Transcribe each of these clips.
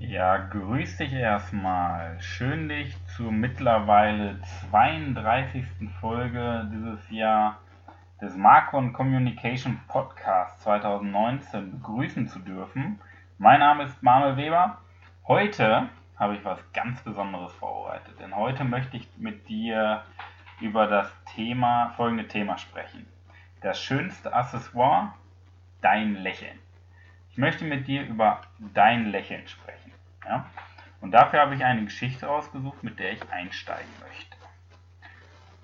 Ja, grüß dich erstmal. Schön dich zur mittlerweile 32. Folge dieses Jahr des Marcon Communication Podcast 2019 begrüßen zu dürfen. Mein Name ist Manuel Weber. Heute habe ich was ganz Besonderes vorbereitet, denn heute möchte ich mit dir über das Thema, folgende Thema sprechen. Das schönste Accessoire, dein Lächeln. Ich möchte mit dir über dein Lächeln sprechen. Ja? Und dafür habe ich eine Geschichte rausgesucht, mit der ich einsteigen möchte.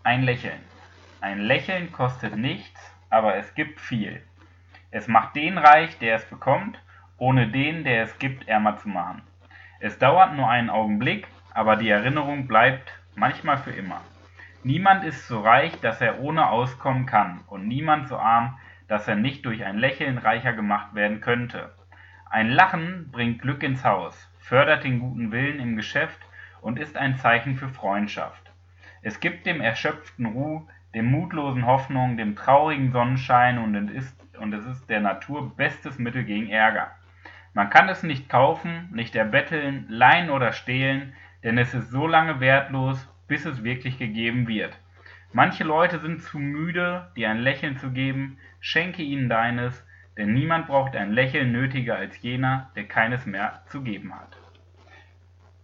Ein Lächeln. Ein Lächeln kostet nichts, aber es gibt viel. Es macht den reich, der es bekommt, ohne den, der es gibt, ärmer zu machen. Es dauert nur einen Augenblick, aber die Erinnerung bleibt manchmal für immer. Niemand ist so reich, dass er ohne auskommen kann, und niemand so arm, dass er nicht durch ein Lächeln reicher gemacht werden könnte. Ein Lachen bringt Glück ins Haus, fördert den guten Willen im Geschäft und ist ein Zeichen für Freundschaft. Es gibt dem Erschöpften Ruhe, dem Mutlosen Hoffnung, dem Traurigen Sonnenschein und es ist, und es ist der Natur bestes Mittel gegen Ärger. Man kann es nicht kaufen, nicht erbetteln, leihen oder stehlen, denn es ist so lange wertlos, bis es wirklich gegeben wird. Manche Leute sind zu müde, dir ein Lächeln zu geben, schenke ihnen deines, denn niemand braucht ein Lächeln nötiger als jener, der keines mehr zu geben hat.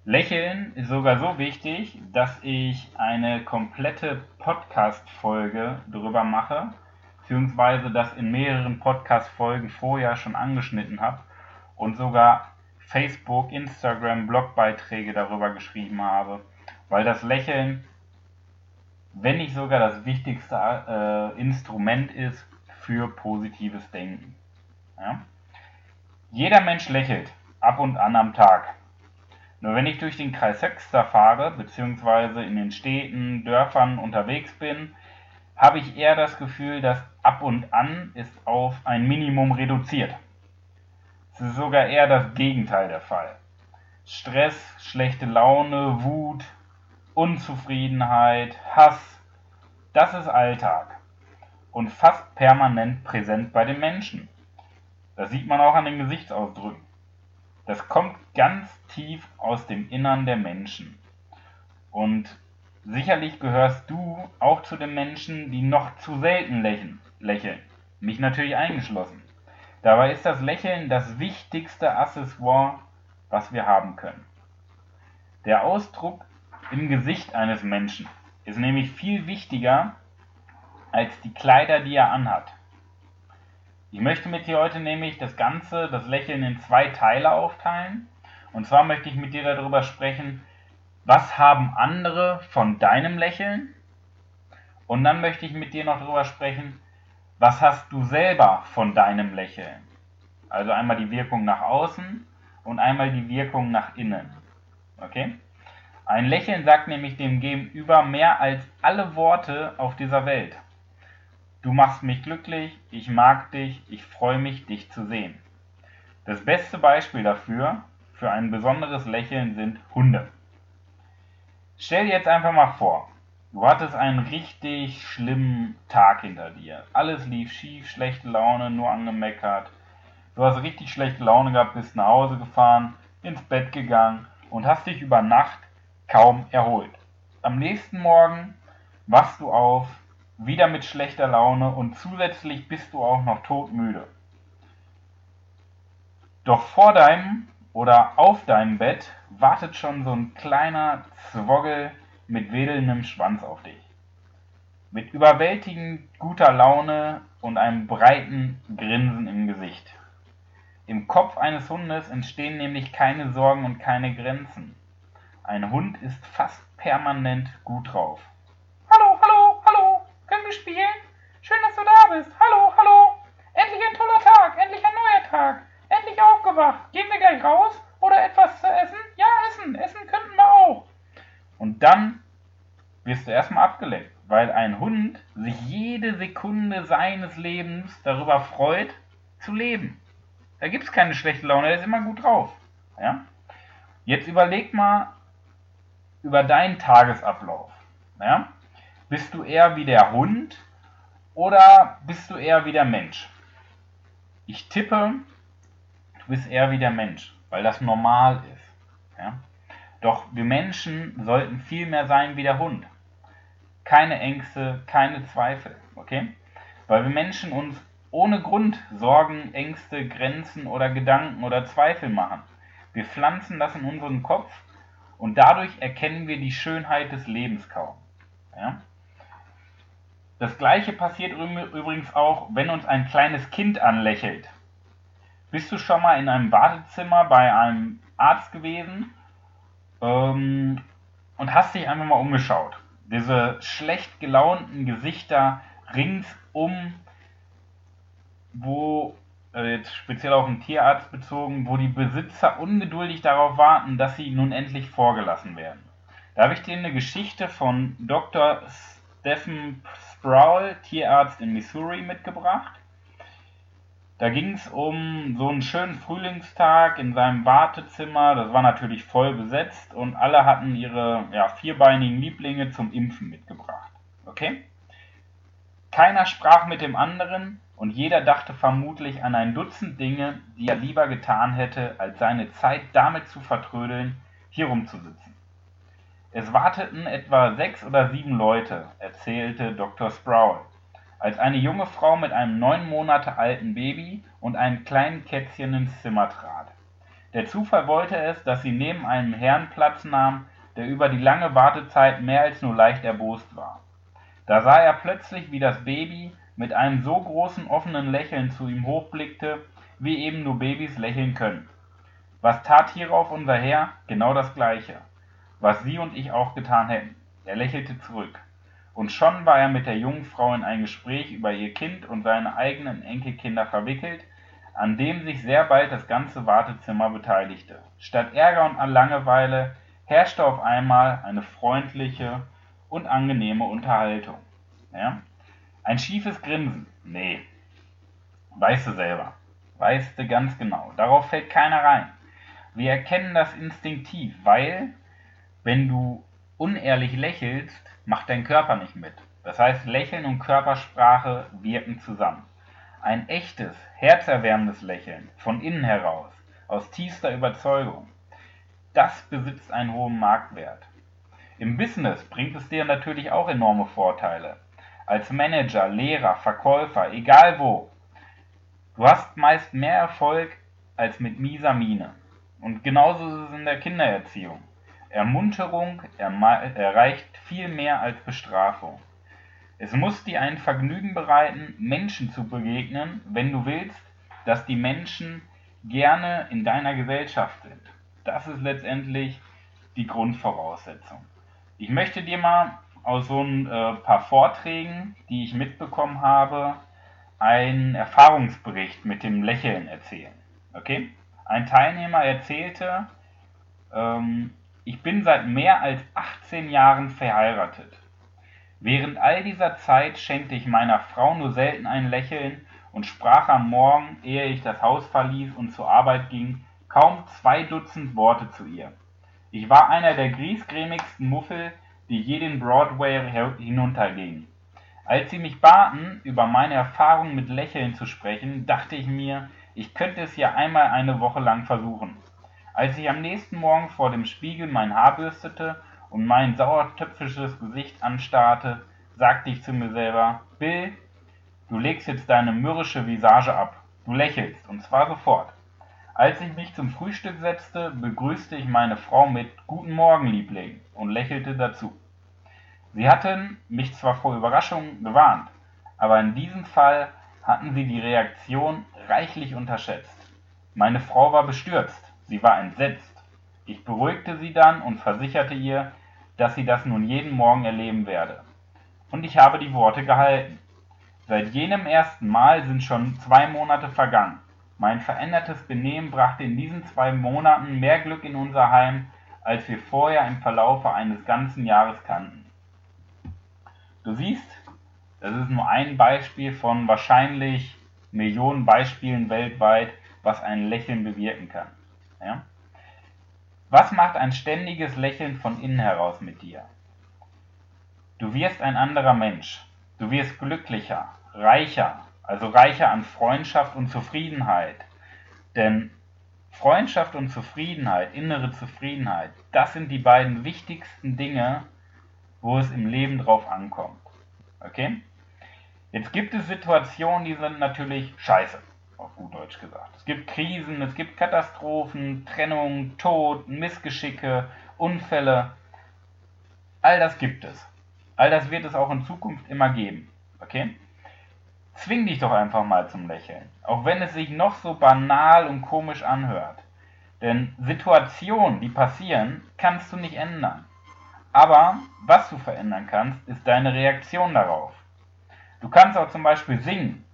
Lächeln ist sogar so wichtig, dass ich eine komplette Podcast-Folge darüber mache, beziehungsweise das in mehreren Podcast-Folgen vorher schon angeschnitten habe und sogar Facebook, Instagram, Blogbeiträge darüber geschrieben habe, weil das Lächeln, wenn nicht sogar das wichtigste äh, Instrument ist für positives Denken. Ja? Jeder Mensch lächelt ab und an am Tag. Nur wenn ich durch den Kreis Höxter fahre, beziehungsweise in den Städten, Dörfern unterwegs bin, habe ich eher das Gefühl, dass ab und an ist auf ein Minimum reduziert. Es ist sogar eher das Gegenteil der Fall. Stress, schlechte Laune, Wut, Unzufriedenheit, Hass, das ist Alltag und fast permanent präsent bei den Menschen. Das sieht man auch an den Gesichtsausdrücken. Das kommt ganz tief aus dem Innern der Menschen. Und sicherlich gehörst du auch zu den Menschen, die noch zu selten lächeln. lächeln. Mich natürlich eingeschlossen. Dabei ist das Lächeln das wichtigste Accessoire, was wir haben können. Der Ausdruck im Gesicht eines Menschen ist nämlich viel wichtiger als die Kleider, die er anhat. Ich möchte mit dir heute nämlich das Ganze, das Lächeln in zwei Teile aufteilen. Und zwar möchte ich mit dir darüber sprechen, was haben andere von deinem Lächeln? Und dann möchte ich mit dir noch darüber sprechen, was hast du selber von deinem Lächeln? Also einmal die Wirkung nach außen und einmal die Wirkung nach innen. Okay? Ein Lächeln sagt nämlich dem Gegenüber mehr als alle Worte auf dieser Welt. Du machst mich glücklich, ich mag dich, ich freue mich, dich zu sehen. Das beste Beispiel dafür, für ein besonderes Lächeln, sind Hunde. Stell dir jetzt einfach mal vor, du hattest einen richtig schlimmen Tag hinter dir. Alles lief schief, schlechte Laune, nur angemeckert. Du hast richtig schlechte Laune gehabt, bist nach Hause gefahren, ins Bett gegangen und hast dich über Nacht kaum erholt. Am nächsten Morgen wachst du auf, wieder mit schlechter Laune und zusätzlich bist du auch noch todmüde. Doch vor deinem oder auf deinem Bett wartet schon so ein kleiner Zwoggel mit wedelndem Schwanz auf dich. Mit überwältigend guter Laune und einem breiten Grinsen im Gesicht. Im Kopf eines Hundes entstehen nämlich keine Sorgen und keine Grenzen. Ein Hund ist fast permanent gut drauf. Spielen? Schön, dass du da bist. Hallo, hallo. Endlich ein toller Tag. Endlich ein neuer Tag. Endlich aufgewacht. Gehen wir gleich raus? Oder etwas zu essen? Ja, essen. Essen könnten wir auch. Und dann wirst du erstmal abgelenkt, weil ein Hund sich jede Sekunde seines Lebens darüber freut, zu leben. Da gibt es keine schlechte Laune, er ist immer gut drauf. Ja? Jetzt überleg mal über deinen Tagesablauf. Ja? Bist du eher wie der Hund oder bist du eher wie der Mensch? Ich tippe, du bist eher wie der Mensch, weil das normal ist. Ja? Doch wir Menschen sollten viel mehr sein wie der Hund. Keine Ängste, keine Zweifel, okay? Weil wir Menschen uns ohne Grund Sorgen, Ängste, Grenzen oder Gedanken oder Zweifel machen. Wir pflanzen das in unseren Kopf und dadurch erkennen wir die Schönheit des Lebens kaum. Ja? Das gleiche passiert übrigens auch, wenn uns ein kleines Kind anlächelt. Bist du schon mal in einem Wartezimmer bei einem Arzt gewesen ähm, und hast dich einfach mal umgeschaut? Diese schlecht gelaunten Gesichter ringsum, wo äh, jetzt speziell auf den Tierarzt bezogen, wo die Besitzer ungeduldig darauf warten, dass sie nun endlich vorgelassen werden. Da habe ich dir eine Geschichte von Dr. Stephen Sproul, Tierarzt in Missouri, mitgebracht. Da ging es um so einen schönen Frühlingstag in seinem Wartezimmer. Das war natürlich voll besetzt und alle hatten ihre ja, vierbeinigen Lieblinge zum Impfen mitgebracht. Okay? Keiner sprach mit dem anderen und jeder dachte vermutlich an ein Dutzend Dinge, die er lieber getan hätte, als seine Zeit damit zu vertrödeln, hier rumzusitzen. Es warteten etwa sechs oder sieben Leute, erzählte Dr. Sproul, als eine junge Frau mit einem neun Monate alten Baby und einem kleinen Kätzchen ins Zimmer trat. Der Zufall wollte es, dass sie neben einem Herrn Platz nahm, der über die lange Wartezeit mehr als nur leicht erbost war. Da sah er plötzlich, wie das Baby mit einem so großen offenen Lächeln zu ihm hochblickte, wie eben nur Babys lächeln können. Was tat hierauf unser Herr? Genau das Gleiche, was Sie und ich auch getan hätten. Er lächelte zurück. Und schon war er mit der jungen Frau in ein Gespräch über ihr Kind und seine eigenen Enkelkinder verwickelt, an dem sich sehr bald das ganze Wartezimmer beteiligte. Statt Ärger und Langeweile herrschte auf einmal eine freundliche und angenehme Unterhaltung. Ja? Ein schiefes Grinsen? Nee. Weißt du selber. Weißt du ganz genau. Darauf fällt keiner rein. Wir erkennen das instinktiv, weil, wenn du unehrlich lächelst, macht dein Körper nicht mit. Das heißt, Lächeln und Körpersprache wirken zusammen. Ein echtes, herzerwärmendes Lächeln, von innen heraus, aus tiefster Überzeugung, das besitzt einen hohen Marktwert. Im Business bringt es dir natürlich auch enorme Vorteile als Manager, Lehrer, Verkäufer, egal wo. Du hast meist mehr Erfolg als mit mieser Miene. Und genauso ist es in der Kindererziehung. Ermunterung erreicht viel mehr als Bestrafung. Es muss dir ein Vergnügen bereiten, Menschen zu begegnen, wenn du willst, dass die Menschen gerne in deiner Gesellschaft sind. Das ist letztendlich die Grundvoraussetzung. Ich möchte dir mal aus so ein äh, paar Vorträgen, die ich mitbekommen habe, einen Erfahrungsbericht mit dem Lächeln erzählen. Okay? Ein Teilnehmer erzählte, ähm, ich bin seit mehr als 18 Jahren verheiratet. Während all dieser Zeit schenkte ich meiner Frau nur selten ein Lächeln und sprach am Morgen, ehe ich das Haus verließ und zur Arbeit ging, kaum zwei Dutzend Worte zu ihr. Ich war einer der griesgrämigsten Muffel, die je den Broadway hinuntergingen. Als sie mich baten, über meine Erfahrungen mit Lächeln zu sprechen, dachte ich mir, ich könnte es ja einmal eine Woche lang versuchen. Als ich am nächsten Morgen vor dem Spiegel mein Haar bürstete und mein sauertöpfisches Gesicht anstarrte, sagte ich zu mir selber, Bill, du legst jetzt deine mürrische Visage ab. Du lächelst, und zwar sofort. Als ich mich zum Frühstück setzte, begrüßte ich meine Frau mit Guten Morgen, Liebling, und lächelte dazu. Sie hatten mich zwar vor Überraschungen gewarnt, aber in diesem Fall hatten sie die Reaktion reichlich unterschätzt. Meine Frau war bestürzt, sie war entsetzt. Ich beruhigte sie dann und versicherte ihr, dass sie das nun jeden Morgen erleben werde. Und ich habe die Worte gehalten. Seit jenem ersten Mal sind schon zwei Monate vergangen. Mein verändertes Benehmen brachte in diesen zwei Monaten mehr Glück in unser Heim, als wir vorher im Verlaufe eines ganzen Jahres kannten. Du siehst, das ist nur ein Beispiel von wahrscheinlich Millionen Beispielen weltweit, was ein Lächeln bewirken kann. Ja? Was macht ein ständiges Lächeln von innen heraus mit dir? Du wirst ein anderer Mensch. Du wirst glücklicher, reicher, also reicher an Freundschaft und Zufriedenheit. Denn Freundschaft und Zufriedenheit, innere Zufriedenheit, das sind die beiden wichtigsten Dinge, wo es im Leben drauf ankommt. Okay? Jetzt gibt es Situationen, die sind natürlich scheiße, auf gut Deutsch gesagt. Es gibt Krisen, es gibt Katastrophen, Trennung, Tod, Missgeschicke, Unfälle. All das gibt es. All das wird es auch in Zukunft immer geben. Okay? Zwing dich doch einfach mal zum Lächeln, auch wenn es sich noch so banal und komisch anhört. Denn Situationen, die passieren, kannst du nicht ändern. Aber was du verändern kannst, ist deine Reaktion darauf. Du kannst auch zum Beispiel singen,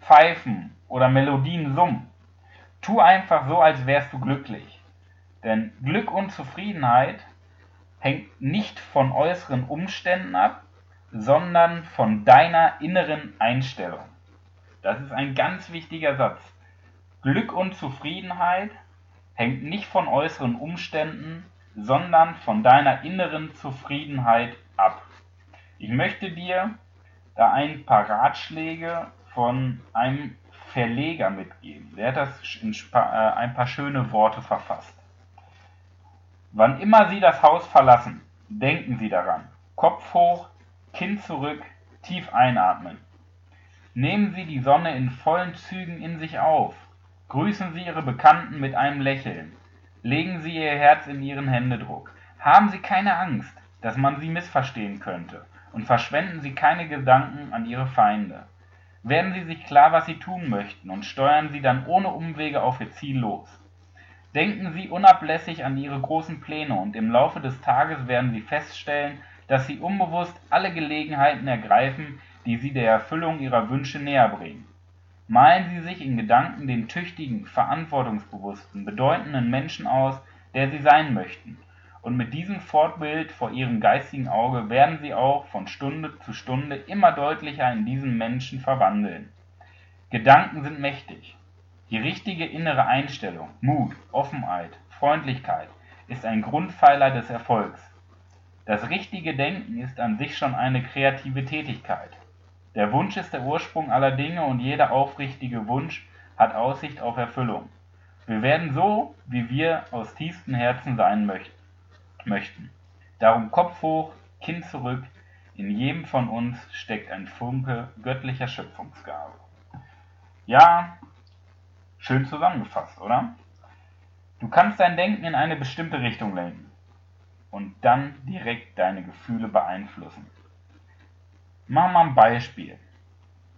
pfeifen oder Melodien summen. Tu einfach so, als wärst du glücklich. Denn Glück und Zufriedenheit hängt nicht von äußeren Umständen ab, sondern von deiner inneren Einstellung. Das ist ein ganz wichtiger Satz. Glück und Zufriedenheit hängt nicht von äußeren Umständen, sondern von deiner inneren Zufriedenheit ab. Ich möchte dir da ein paar Ratschläge von einem Verleger mitgeben. Der hat das in äh, ein paar schöne Worte verfasst. Wann immer Sie das Haus verlassen, denken Sie daran. Kopf hoch, Kinn zurück, tief einatmen. Nehmen Sie die Sonne in vollen Zügen in sich auf. Grüßen Sie Ihre Bekannten mit einem Lächeln. Legen Sie Ihr Herz in Ihren Händedruck. Haben Sie keine Angst, dass man Sie missverstehen könnte, und verschwenden Sie keine Gedanken an Ihre Feinde. Werden Sie sich klar, was Sie tun möchten, und steuern Sie dann ohne Umwege auf Ihr Ziel los. Denken Sie unablässig an Ihre großen Pläne, und im Laufe des Tages werden Sie feststellen, dass Sie unbewusst alle Gelegenheiten ergreifen, die Sie der Erfüllung Ihrer Wünsche näher bringen. Malen Sie sich in Gedanken den tüchtigen, verantwortungsbewussten, bedeutenden Menschen aus, der Sie sein möchten, und mit diesem Fortbild vor Ihrem geistigen Auge werden Sie auch von Stunde zu Stunde immer deutlicher in diesen Menschen verwandeln. Gedanken sind mächtig. Die richtige innere Einstellung, Mut, Offenheit, Freundlichkeit ist ein Grundpfeiler des Erfolgs. Das richtige Denken ist an sich schon eine kreative Tätigkeit. Der Wunsch ist der Ursprung aller Dinge und jeder aufrichtige Wunsch hat Aussicht auf Erfüllung. Wir werden so, wie wir aus tiefstem Herzen sein möchten. Darum Kopf hoch, Kinn zurück, in jedem von uns steckt ein Funke göttlicher Schöpfungsgabe. Ja, schön zusammengefasst, oder? Du kannst dein Denken in eine bestimmte Richtung lenken und dann direkt deine Gefühle beeinflussen. Wir mal ein Beispiel,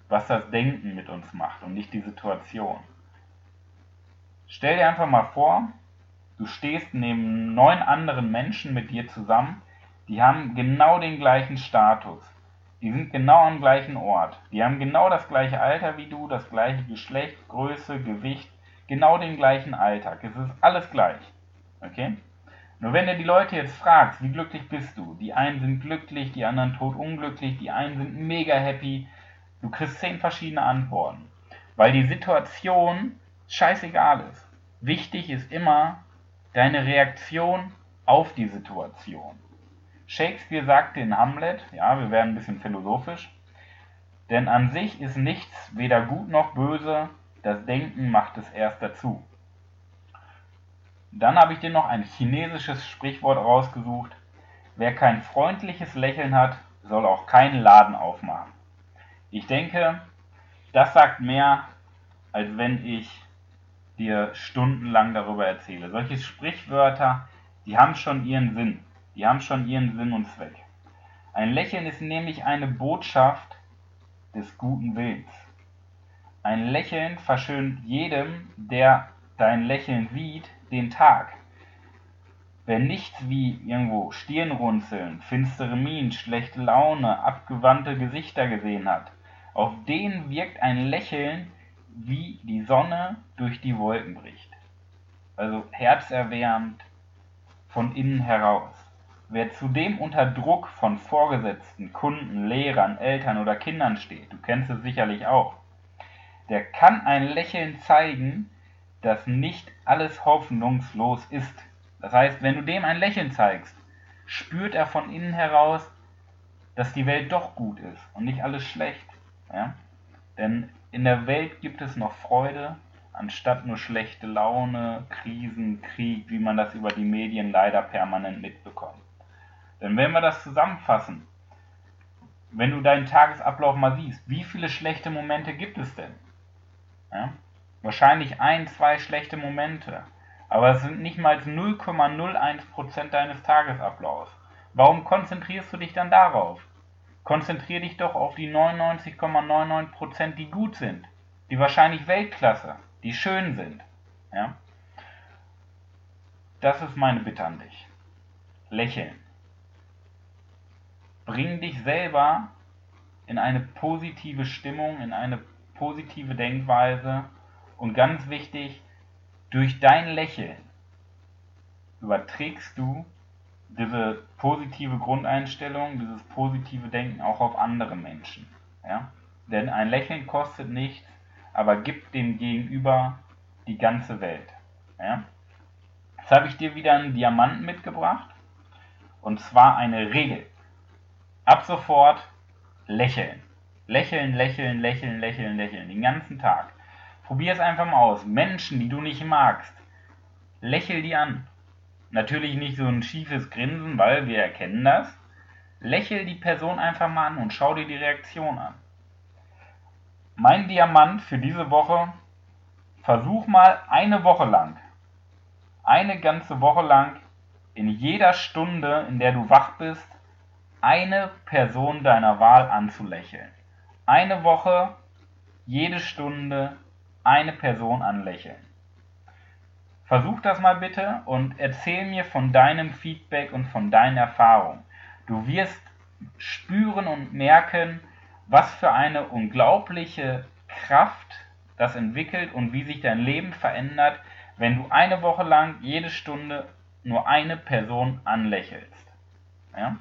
was das Denken mit uns macht und nicht die Situation. Stell dir einfach mal vor, du stehst neben neun anderen Menschen mit dir zusammen, die haben genau den gleichen Status. Die sind genau am gleichen Ort. Die haben genau das gleiche Alter wie du, das gleiche Geschlecht, Größe, Gewicht, genau den gleichen Alltag. Es ist alles gleich. Okay? Nur wenn du die Leute jetzt fragst, wie glücklich bist du? Die einen sind glücklich, die anderen totunglücklich, die einen sind mega happy. Du kriegst zehn verschiedene Antworten. Weil die Situation scheißegal ist. Wichtig ist immer deine Reaktion auf die Situation. Shakespeare sagte in Hamlet, ja, wir werden ein bisschen philosophisch, denn an sich ist nichts weder gut noch böse, das Denken macht es erst dazu. Dann habe ich dir noch ein chinesisches Sprichwort rausgesucht. Wer kein freundliches Lächeln hat, soll auch keinen Laden aufmachen. Ich denke, das sagt mehr, als wenn ich dir stundenlang darüber erzähle. Solche Sprichwörter, die haben schon ihren Sinn. Die haben schon ihren Sinn und Zweck. Ein Lächeln ist nämlich eine Botschaft des guten Willens. Ein Lächeln verschönt jedem, der dein Lächeln sieht, den Tag. Wer nichts wie irgendwo Stirnrunzeln, finstere Mienen, schlechte Laune, abgewandte Gesichter gesehen hat, auf den wirkt ein Lächeln, wie die Sonne durch die Wolken bricht. Also herzerwärmend von innen heraus. Wer zudem unter Druck von Vorgesetzten, Kunden, Lehrern, Eltern oder Kindern steht, du kennst es sicherlich auch, der kann ein Lächeln zeigen, dass nicht alles hoffnungslos ist. Das heißt, wenn du dem ein Lächeln zeigst, spürt er von innen heraus, dass die Welt doch gut ist und nicht alles schlecht. Ja? Denn in der Welt gibt es noch Freude anstatt nur schlechte Laune, Krisen, Krieg, wie man das über die Medien leider permanent mitbekommt. Denn wenn wir das zusammenfassen, wenn du deinen Tagesablauf mal siehst, wie viele schlechte Momente gibt es denn? Ja? Wahrscheinlich ein, zwei schlechte Momente. Aber es sind nicht mal 0,01% deines Tagesablaufs. Warum konzentrierst du dich dann darauf? Konzentrier dich doch auf die 99,99%, die gut sind, die wahrscheinlich Weltklasse, die schön sind. Ja? Das ist meine Bitte an dich. Lächeln. Bring dich selber in eine positive Stimmung, in eine positive Denkweise und ganz wichtig, durch dein Lächeln überträgst du diese positive Grundeinstellung, dieses positive Denken auch auf andere Menschen. Ja? Denn ein Lächeln kostet nichts, aber gibt dem Gegenüber die ganze Welt. Ja? Jetzt habe ich dir wieder einen Diamanten mitgebracht. Und zwar eine Regel. Ab sofort lächeln. Lächeln, lächeln, lächeln, lächeln, lächeln. Den ganzen Tag. Probier es einfach mal aus. Menschen, die du nicht magst, lächel die an. Natürlich nicht so ein schiefes Grinsen, weil wir erkennen das. Lächel die Person einfach mal an und schau dir die Reaktion an. Mein Diamant für diese Woche, versuch mal eine Woche lang, eine ganze Woche lang, in jeder Stunde, in der du wach bist, eine Person deiner Wahl anzulächeln. Eine Woche, jede Stunde, eine Person anlächeln. Versuch das mal bitte und erzähl mir von deinem Feedback und von deinen Erfahrungen. Du wirst spüren und merken, was für eine unglaubliche Kraft das entwickelt und wie sich dein Leben verändert, wenn du eine Woche lang jede Stunde nur eine Person anlächelst. Ja?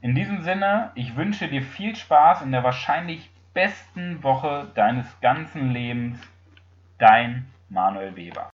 In diesem Sinne, ich wünsche dir viel Spaß in der wahrscheinlich besten Woche deines ganzen Lebens. Dein Manuel Weber